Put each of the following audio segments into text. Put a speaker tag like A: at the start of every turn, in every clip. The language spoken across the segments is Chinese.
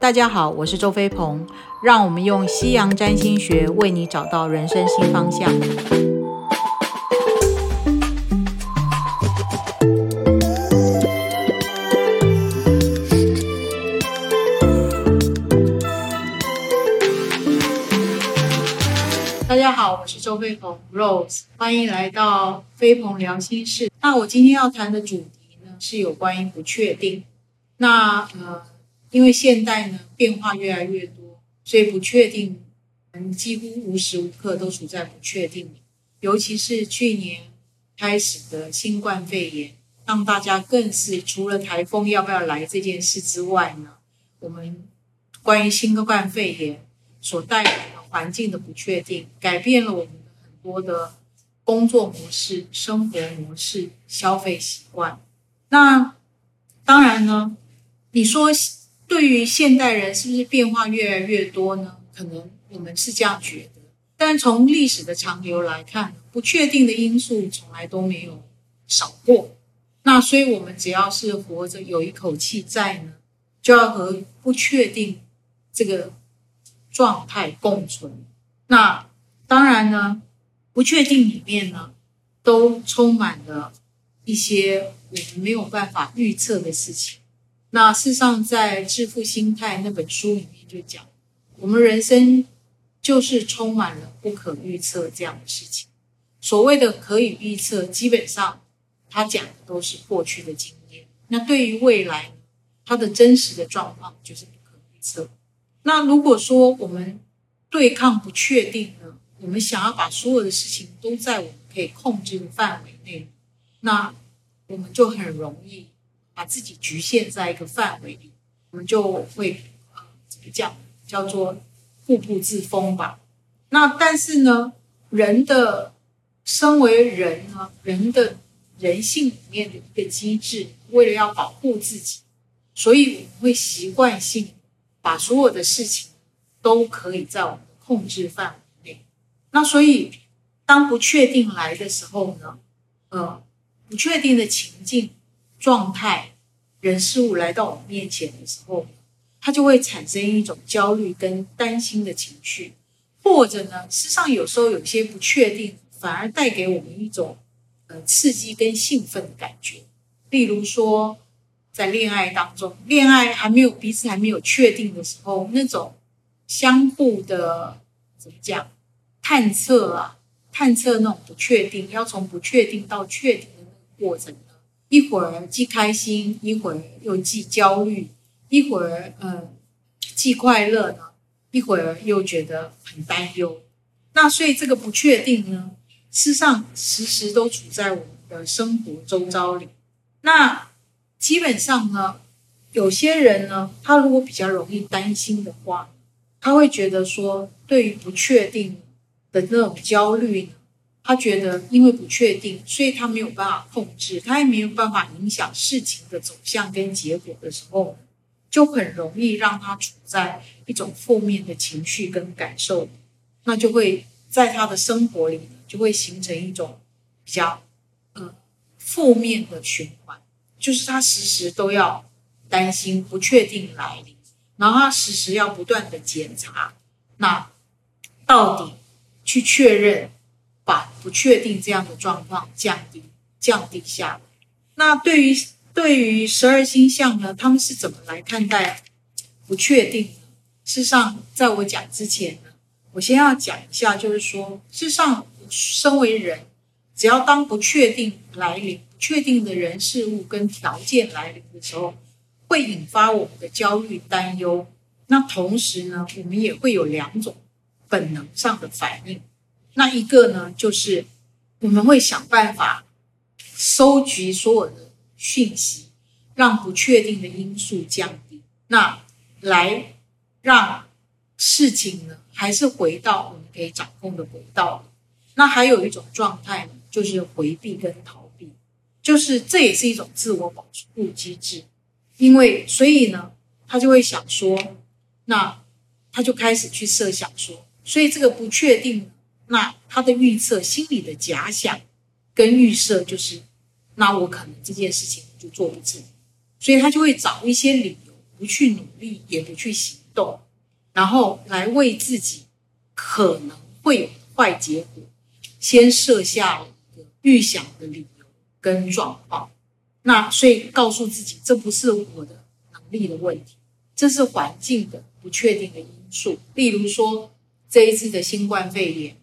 A: 大家好，我是周飞鹏，让我们用西洋占星学为你找到人生新方向。大家好，我是周飞鹏 Rose，欢迎来到飞鹏聊心事。那我今天要谈的主题呢，是有关于不确定。那呃。因为现代呢变化越来越多，所以不确定，嗯，几乎无时无刻都处在不确定里。尤其是去年开始的新冠肺炎，让大家更是除了台风要不要来这件事之外呢，我们关于新冠肺炎所带来的环境的不确定，改变了我们的很多的工作模式、生活模式、消费习惯。那当然呢，你说。对于现代人，是不是变化越来越多呢？可能我们是这样觉得，但从历史的长流来看，不确定的因素从来都没有少过。那所以，我们只要是活着，有一口气在呢，就要和不确定这个状态共存。那当然呢，不确定里面呢，都充满了一些我们没有办法预测的事情。那事实上，在《致富心态》那本书里面就讲，我们人生就是充满了不可预测这样的事情。所谓的可以预测，基本上他讲的都是过去的经验。那对于未来，它的真实的状况就是不可预测。那如果说我们对抗不确定呢，我们想要把所有的事情都在我们可以控制的范围内，那我们就很容易。把自己局限在一个范围里，我们就会呃怎么讲，叫做固步自封吧。那但是呢，人的身为人呢，人的人性里面的一个机制，为了要保护自己，所以我们会习惯性把所有的事情都可以在我们的控制范围内。那所以当不确定来的时候呢，呃，不确定的情境。状态、人事物来到我们面前的时候，它就会产生一种焦虑跟担心的情绪，或者呢，事实上有时候有些不确定，反而带给我们一种呃刺激跟兴奋的感觉。例如说，在恋爱当中，恋爱还没有彼此还没有确定的时候，那种相互的怎么讲探测啊，探测那种不确定，要从不确定到确定的那个过程。一会儿既开心，一会儿又既焦虑，一会儿嗯既快乐呢，一会儿又觉得很担忧。那所以这个不确定呢，事实上时时都处在我们的生活周遭里。那基本上呢，有些人呢，他如果比较容易担心的话，他会觉得说，对于不确定的那种焦虑呢。他觉得，因为不确定，所以他没有办法控制，他也没有办法影响事情的走向跟结果的时候，就很容易让他处在一种负面的情绪跟感受，那就会在他的生活里就会形成一种比较呃负面的循环，就是他时时都要担心不确定来临，然后他时时要不断的检查，那到底去确认。把不确定这样的状况降低降低下来。那对于对于十二星象呢，他们是怎么来看待不确定呢？事实上，在我讲之前呢，我先要讲一下，就是说，事实上，身为人，只要当不确定来临、不确定的人事物跟条件来临的时候，会引发我们的焦虑、担忧。那同时呢，我们也会有两种本能上的反应。那一个呢，就是我们会想办法收集所有的讯息，让不确定的因素降低，那来让事情呢还是回到我们可以掌控的轨道。那还有一种状态呢，就是回避跟逃避，就是这也是一种自我保护机制。因为所以呢，他就会想说，那他就开始去设想说，所以这个不确定。那他的预测、心理的假想跟预设，就是那我可能这件事情就做不成，所以他就会找一些理由不去努力，也不去行动，然后来为自己可能会有坏结果，先设下一个预想的理由跟状况。那所以告诉自己，这不是我的能力的问题，这是环境的不确定的因素。例如说这一次的新冠肺炎，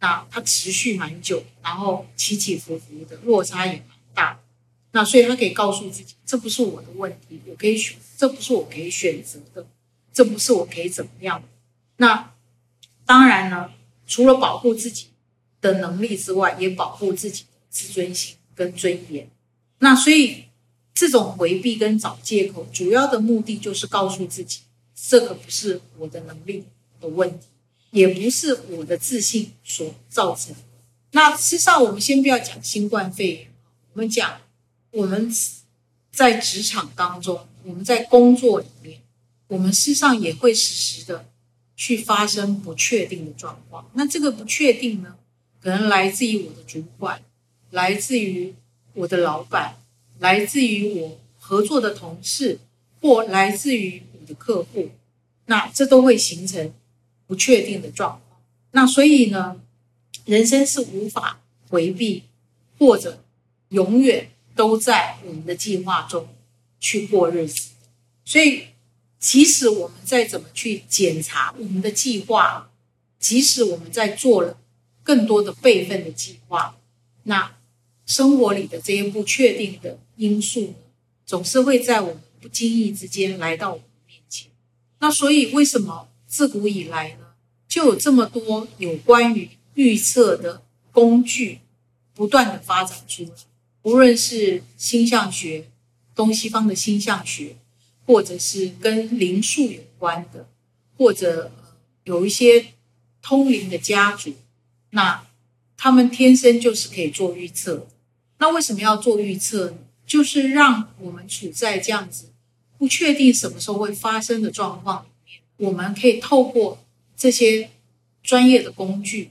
A: 那它持续蛮久，然后起起伏伏的落差也蛮大。那所以他可以告诉自己，这不是我的问题，我可以选，这不是我可以选择的，这不是我可以怎么样。那当然呢，除了保护自己的能力之外，也保护自己的自尊心跟尊严。那所以这种回避跟找借口，主要的目的就是告诉自己，这个不是我的能力的问题，也不是我的自信所造成。那事实上，我们先不要讲新冠肺炎，我们讲。我们在职场当中，我们在工作里面，我们事实上也会实时的去发生不确定的状况。那这个不确定呢，可能来自于我的主管，来自于我的老板，来自于我合作的同事，或来自于我的客户。那这都会形成不确定的状况。那所以呢，人生是无法回避，或者永远。都在我们的计划中去过日子，所以即使我们再怎么去检查我们的计划，即使我们在做了更多的备份的计划，那生活里的这些不确定的因素，总是会在我们不经意之间来到我们面前。那所以为什么自古以来呢，就有这么多有关于预测的工具不断的发展出来？无论是星象学、东西方的星象学，或者是跟灵数有关的，或者有一些通灵的家族，那他们天生就是可以做预测。那为什么要做预测呢？就是让我们处在这样子不确定什么时候会发生的状况，我们可以透过这些专业的工具，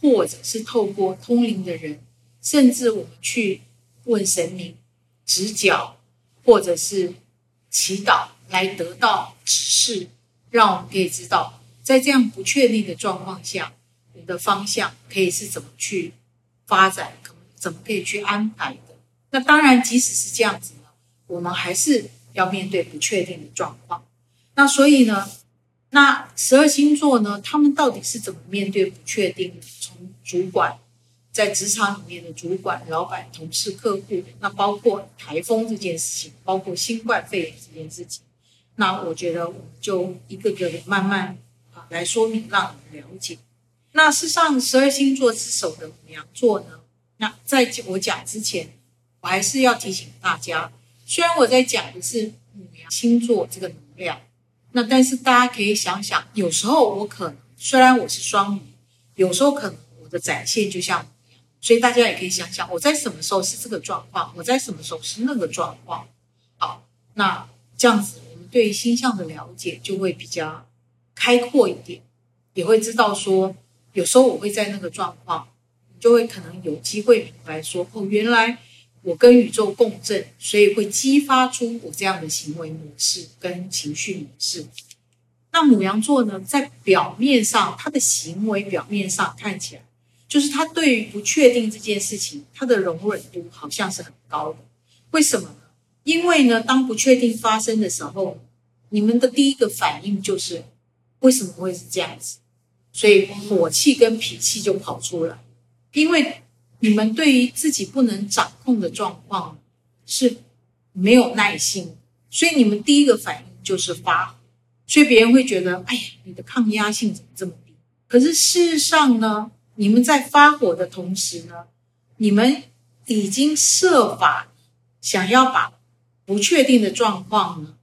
A: 或者是透过通灵的人，甚至我们去。问神明指教，或者是祈祷，来得到指示，让我们可以知道，在这样不确定的状况下，你的方向可以是怎么去发展，可怎么可以去安排的。那当然，即使是这样子呢，我们还是要面对不确定的状况。那所以呢，那十二星座呢，他们到底是怎么面对不确定的？从主管。在职场里面的主管、老板、同事、客户，那包括台风这件事情，包括新冠肺炎这件事情，那我觉得我们就一个个的慢慢啊来说明，让你们了解。那事实上，十二星座之首的母羊座呢，那在我讲之前，我还是要提醒大家，虽然我在讲的是母羊星座这个能量，那但是大家可以想想，有时候我可能虽然我是双鱼，有时候可能我的展现就像。所以大家也可以想想，我在什么时候是这个状况，我在什么时候是那个状况。好，那这样子，我们对于星象的了解就会比较开阔一点，也会知道说，有时候我会在那个状况，就会可能有机会明白说，哦，原来我跟宇宙共振，所以会激发出我这样的行为模式跟情绪模式。那母羊座呢，在表面上，他的行为表面上看起来。就是他对于不确定这件事情，他的容忍度好像是很高的。为什么呢？因为呢，当不确定发生的时候，你们的第一个反应就是为什么会是这样子？所以火气跟脾气就跑出来。因为你们对于自己不能掌控的状况是没有耐心，所以你们第一个反应就是发火。所以别人会觉得，哎呀，你的抗压性怎么这么低？可是事实上呢？你们在发火的同时呢，你们已经设法想要把不确定的状况呢，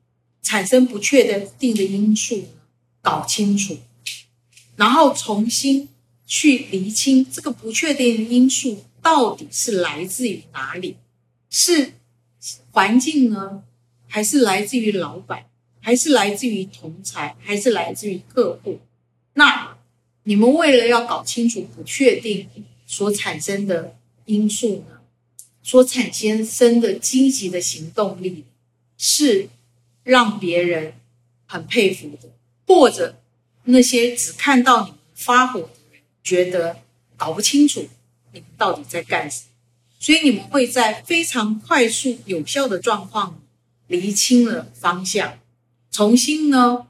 A: 产生不确定的因素呢搞清楚，然后重新去厘清这个不确定的因素到底是来自于哪里，是环境呢，还是来自于老板，还是来自于同才，还是来自于客户？那。你们为了要搞清楚不确定所产生的因素呢，所产生的积极的行动力，是让别人很佩服的，或者那些只看到你们发火的人，觉得搞不清楚你们到底在干什么，所以你们会在非常快速有效的状况厘清了方向，重新呢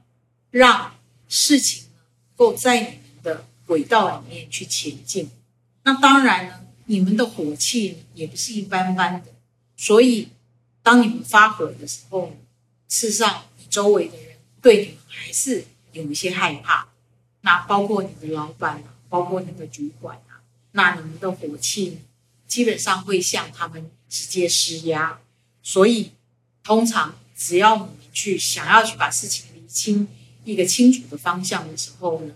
A: 让事情能够在你们的轨道里面去前进。那当然呢，你们的火气也不是一般般的，所以当你们发火的时候，事实上周围的人。对你们还是有一些害怕，那包括你的老板，包括你的主管，那你们的火气基本上会向他们直接施压，所以通常只要你们去想要去把事情理清一个清楚的方向的时候呢，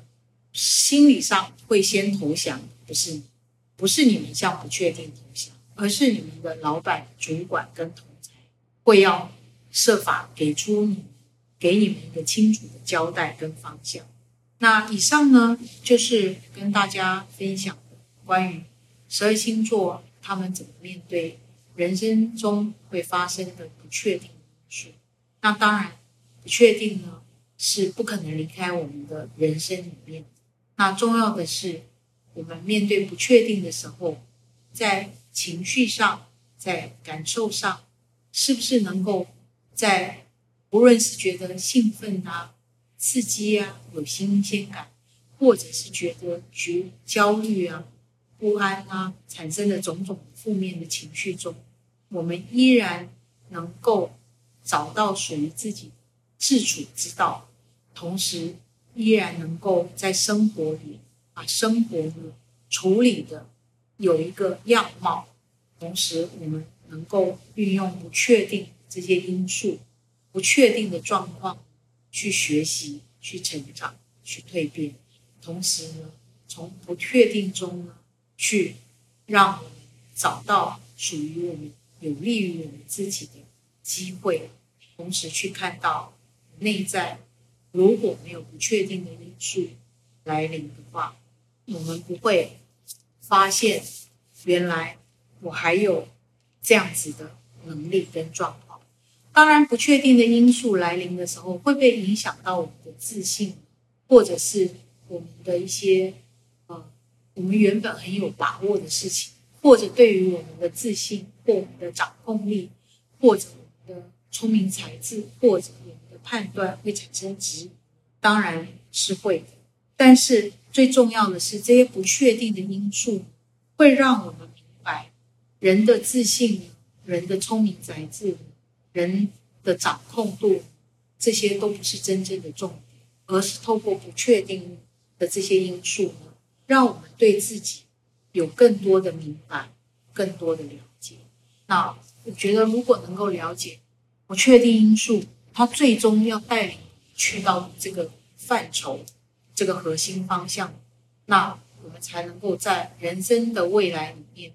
A: 心理上会先投降，不是不是你们向不确定投降，而是你们的老板、主管跟同才会要设法给出你。给你们一个清楚的交代跟方向。那以上呢，就是跟大家分享关于十二星座他们怎么面对人生中会发生的不确定因素。那当然，不确定呢是不可能离开我们的人生里面。那重要的是，我们面对不确定的时候，在情绪上、在感受上，是不是能够在无论是觉得兴奋啊、刺激啊、有新鲜感，或者是觉得觉焦虑啊、不安啊，产生的种种负面的情绪中，我们依然能够找到属于自己自处之道，同时依然能够在生活里把生活呢处理的有一个样貌，同时我们能够运用不确定这些因素。不确定的状况，去学习、去成长、去蜕变，同时呢，从不确定中呢，去让我们找到属于我们、有利于我们自己的机会，同时去看到内在如果没有不确定的因素来临的话，我们不会发现原来我还有这样子的能力跟状况。当然，不确定的因素来临的时候，会不会影响到我们的自信，或者是我们的一些，我们原本很有把握的事情，或者对于我们的自信或我们的掌控力，或者我们的聪明才智，或者我们的判断会产生质疑？当然是会的。但是最重要的是，这些不确定的因素会让我们明白，人的自信，人的聪明才智。人的掌控度，这些都不是真正的重点，而是透过不确定的这些因素，让我们对自己有更多的明白，更多的了解。那我觉得，如果能够了解不确定因素，它最终要带领去到这个范畴、这个核心方向，那我们才能够在人生的未来里面，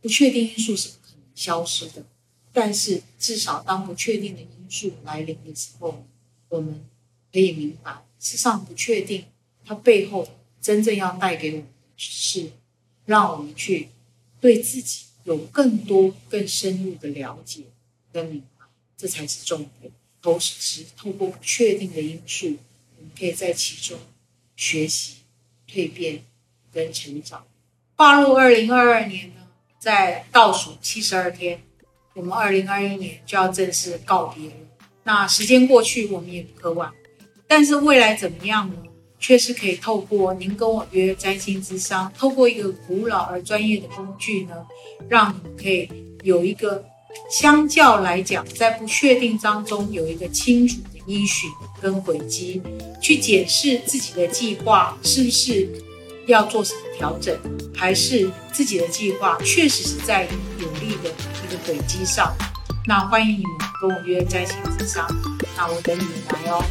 A: 不确定因素是不可能消失的。但是，至少当不确定的因素来临的时候，我们可以明白，事实上不确定它背后真正要带给我们的是，让我们去对自己有更多、更深入的了解跟明白，这才是重点。同时，透过不确定的因素，我们可以在其中学习、蜕变跟成长。跨入二零二二年呢，在倒数七十二天。我们二零二一年就要正式告别了。那时间过去，我们也不可挽回。但是未来怎么样呢？确实可以透过您跟我约占星之商，透过一个古老而专业的工具呢，让你可以有一个相较来讲，在不确定当中有一个清楚的依循跟轨迹，去检视自己的计划是不是要做什么调整，还是自己的计划确实是在有利的。一个轨迹上，那欢迎你们跟我约占星之商，那我等你们来哦。